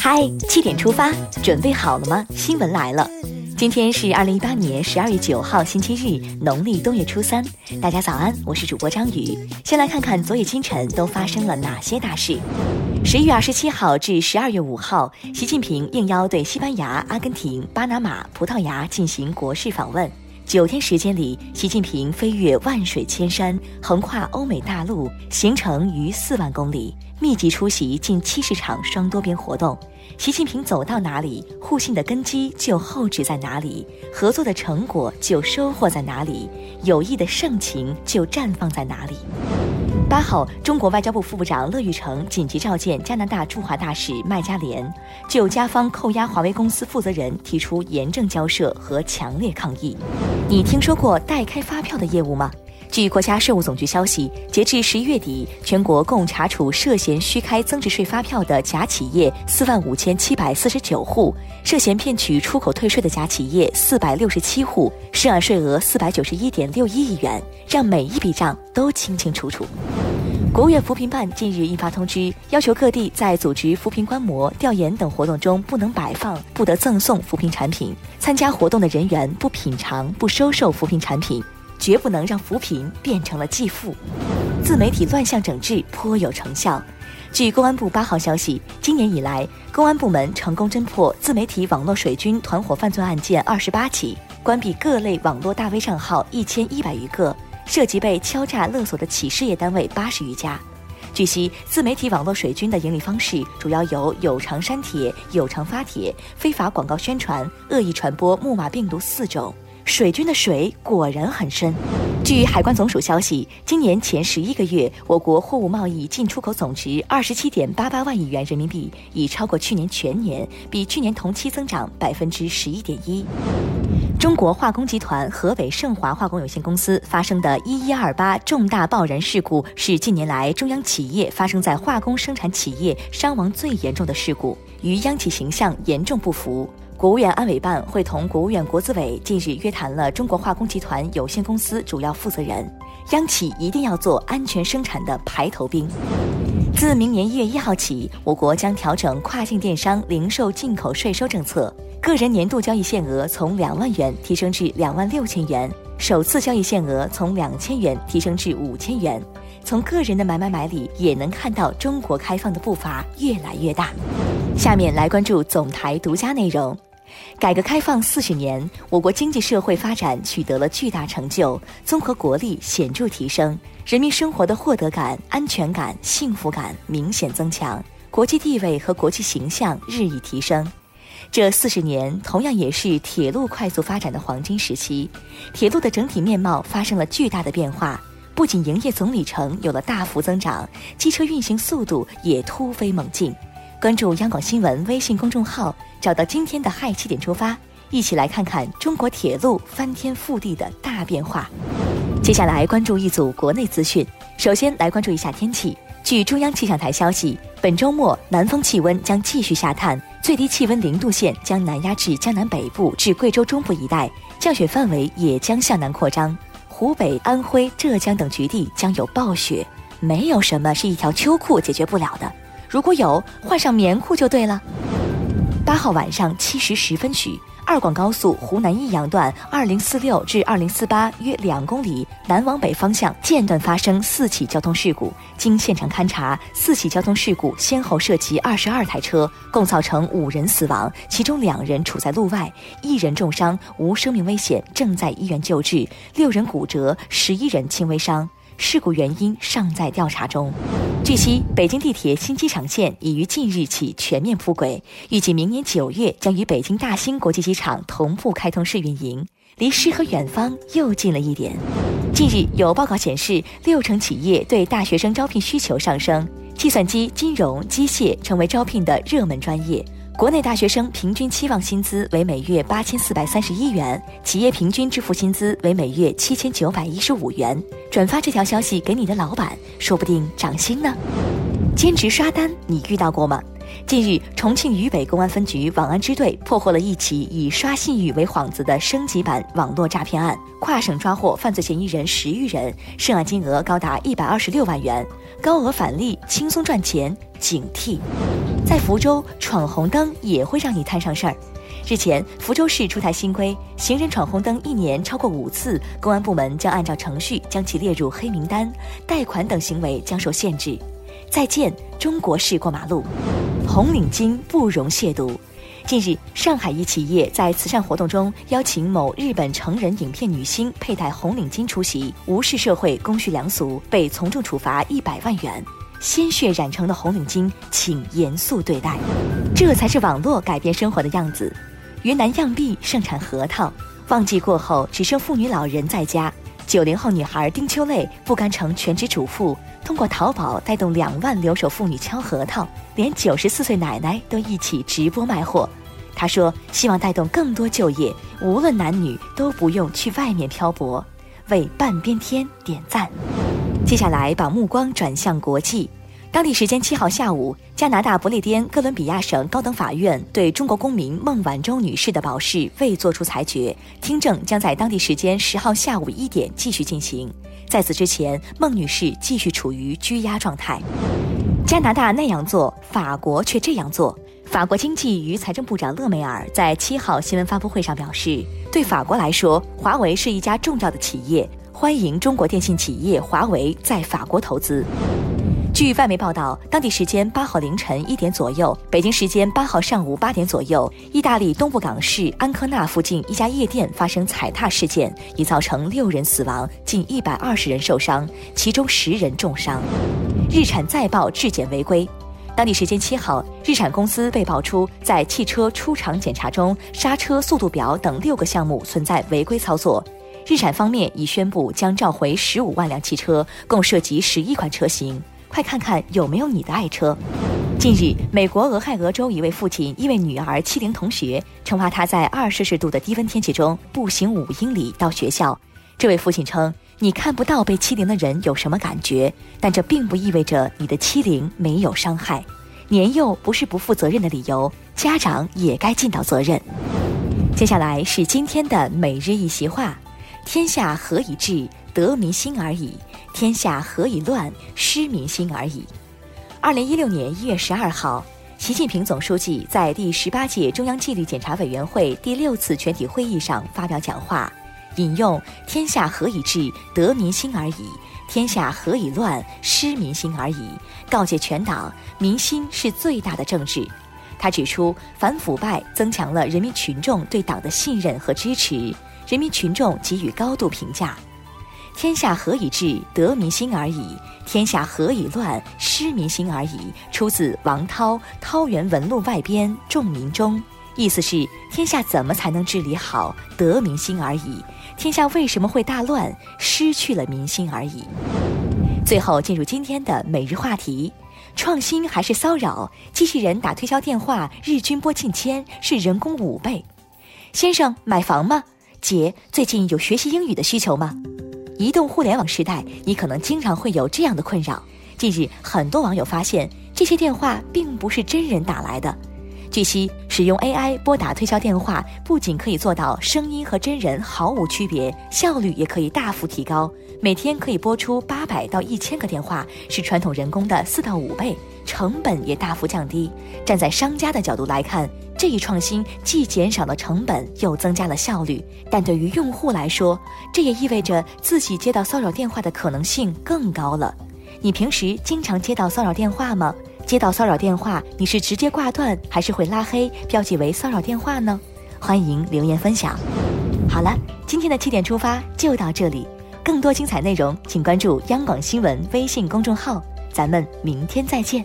嗨，七点出发，准备好了吗？新闻来了，今天是二零一八年十二月九号，星期日，农历冬月初三。大家早安，我是主播张宇。先来看看昨夜今晨都发生了哪些大事。十一月二十七号至十二月五号，习近平应邀对西班牙、阿根廷、巴拿马、葡萄牙进行国事访问。九天时间里，习近平飞越万水千山，横跨欧美大陆，行程逾四万公里，密集出席近七十场双多边活动。习近平走到哪里，互信的根基就厚植在哪里，合作的成果就收获在哪里，友谊的盛情就绽放在哪里。八号，中国外交部副部长乐玉成紧急召见加拿大驻华大使麦加连，就加方扣押华为公司负责人提出严正交涉和强烈抗议。你听说过代开发票的业务吗？据国家税务总局消息，截至十一月底，全国共查处涉嫌虚开增值税发票的假企业四万五千七百四十九户，涉嫌骗取出口退税的假企业四百六十七户，涉案税额四百九十一点六一亿元，让每一笔账都清清楚楚。国务院扶贫办近日印发通知，要求各地在组织扶贫观摩、调研等活动中，不能摆放、不得赠送扶贫产品；参加活动的人员不品尝、不收受扶贫产品。绝不能让扶贫变成了继父。自媒体乱象整治颇有成效。据公安部八号消息，今年以来，公安部门成功侦破自媒体网络水军团伙犯罪案件二十八起，关闭各类网络大 V 账号一千一百余个，涉及被敲诈勒索的企事业单位八十余家。据悉，自媒体网络水军的盈利方式主要有有偿删帖、有偿发帖、非法广告宣传、恶意传播木马病毒四种。水军的水果然很深。据海关总署消息，今年前十一个月，我国货物贸易进出口总值二十七点八八万亿元人民币，已超过去年全年，比去年同期增长百分之十一点一。中国化工集团河北盛华化工有限公司发生的一一二八重大爆燃事故，是近年来中央企业发生在化工生产企业伤亡最严重的事故，与央企形象严重不符。国务院安委办会同国务院国资委近日约谈了中国化工集团有限公司主要负责人，央企一定要做安全生产的排头兵。自明年一月一号起，我国将调整跨境电商零售进口税收政策，个人年度交易限额从两万元提升至两万六千元，首次交易限额从两千元提升至五千元。从个人的买买买里也能看到中国开放的步伐越来越大。下面来关注总台独家内容。改革开放四十年，我国经济社会发展取得了巨大成就，综合国力显著提升，人民生活的获得感、安全感、幸福感明显增强，国际地位和国际形象日益提升。这四十年同样也是铁路快速发展的黄金时期，铁路的整体面貌发生了巨大的变化，不仅营业总里程有了大幅增长，机车运行速度也突飞猛进。关注央广新闻微信公众号，找到今天的嗨七点出发，一起来看看中国铁路翻天覆地的大变化。接下来关注一组国内资讯，首先来关注一下天气。据中央气象台消息，本周末南方气温将继续下探，最低气温零度线将南压至江南北部至贵州中部一带，降雪范围也将向南扩张。湖北、安徽、浙江等局地将有暴雪，没有什么是一条秋裤解决不了的。如果有，换上棉裤就对了。八号晚上七时十分许，二广高速湖南益阳段二零四六至二零四八约两公里南往北方向间断发生四起交通事故。经现场勘查，四起交通事故先后涉及二十二台车，共造成五人死亡，其中两人处在路外，一人重伤，无生命危险，正在医院救治；六人骨折，十一人轻微伤。事故原因尚在调查中。据悉，北京地铁新机场线已于近日起全面铺轨，预计明年九月将与北京大兴国际机场同步开通试运营，离诗和远方又近了一点。近日有报告显示，六成企业对大学生招聘需求上升，计算机、金融、机械成为招聘的热门专业。国内大学生平均期望薪资为每月八千四百三十一元，企业平均支付薪资为每月七千九百一十五元。转发这条消息给你的老板，说不定涨薪呢。兼职刷单你遇到过吗？近日，重庆渝北公安分局网安支队破获了一起以刷信誉为幌子的升级版网络诈骗案，跨省抓获犯罪嫌疑人十余人，涉案金额高达一百二十六万元，高额返利，轻松赚钱，警惕！在福州闯红灯也会让你摊上事儿。日前，福州市出台新规，行人闯红灯一年超过五次，公安部门将按照程序将其列入黑名单，贷款等行为将受限制。再见，中国式过马路，红领巾不容亵渎。近日，上海一企业在慈善活动中邀请某日本成人影片女星佩戴红领巾出席，无视社会公序良俗，被从重处罚一百万元。鲜血染成的红领巾，请严肃对待。这才是网络改变生活的样子。云南漾濞盛产核桃，旺季过后只剩妇女老人在家。九零后女孩丁秋蕾不甘成全职主妇，通过淘宝带动两万留守妇女敲核桃，连九十四岁奶奶都一起直播卖货。她说：“希望带动更多就业，无论男女都不用去外面漂泊。”为半边天点赞。接下来把目光转向国际。当地时间七号下午，加拿大不列颠哥伦比亚省高等法院对中国公民孟晚舟女士的保释未作出裁决，听证将在当地时间十号下午一点继续进行。在此之前，孟女士继续处于拘押状态。加拿大那样做，法国却这样做。法国经济与财政部长勒梅尔在七号新闻发布会上表示，对法国来说，华为是一家重要的企业，欢迎中国电信企业华为在法国投资。据外媒报道，当地时间八号凌晨一点左右，北京时间八号上午八点左右，意大利东部港市安科纳附近一家夜店发生踩踏事件，已造成六人死亡，近一百二十人受伤，其中十人重伤。日产再曝质检违规。当地时间七号，日产公司被曝出在汽车出厂检查中，刹车速度表等六个项目存在违规操作。日产方面已宣布将召回十五万辆汽车，共涉及十一款车型。快看看有没有你的爱车。近日，美国俄亥俄州一位父亲因为女儿欺凌同学，惩罚他在二摄氏度的低温天气中步行五英里到学校。这位父亲称：“你看不到被欺凌的人有什么感觉，但这并不意味着你的欺凌没有伤害。年幼不是不负责任的理由，家长也该尽到责任。”接下来是今天的每日一席话：“天下何以治？得民心而已。”天下何以乱？失民心而已。二零一六年一月十二号，习近平总书记在第十八届中央纪律检查委员会第六次全体会议上发表讲话，引用“天下何以治？得民心而已；天下何以乱？失民心而已”，告诫全党：民心是最大的政治。他指出，反腐败增强了人民群众对党的信任和支持，人民群众给予高度评价。天下何以治？得民心而已。天下何以乱？失民心而已。出自王涛《涛园文录外编·众民中》，意思是天下怎么才能治理好？得民心而已。天下为什么会大乱？失去了民心而已。最后进入今天的每日话题：创新还是骚扰？机器人打推销电话日均拨近千，是人工五倍。先生，买房吗？姐，最近有学习英语的需求吗？移动互联网时代，你可能经常会有这样的困扰。近日，很多网友发现这些电话并不是真人打来的。据悉，使用 AI 拨打推销电话，不仅可以做到声音和真人毫无区别，效率也可以大幅提高。每天可以拨出八百到一千个电话，是传统人工的四到五倍，成本也大幅降低。站在商家的角度来看，这一创新既减少了成本，又增加了效率，但对于用户来说，这也意味着自己接到骚扰电话的可能性更高了。你平时经常接到骚扰电话吗？接到骚扰电话，你是直接挂断，还是会拉黑标记为骚扰电话呢？欢迎留言分享。好了，今天的七点出发就到这里，更多精彩内容请关注央广新闻微信公众号，咱们明天再见。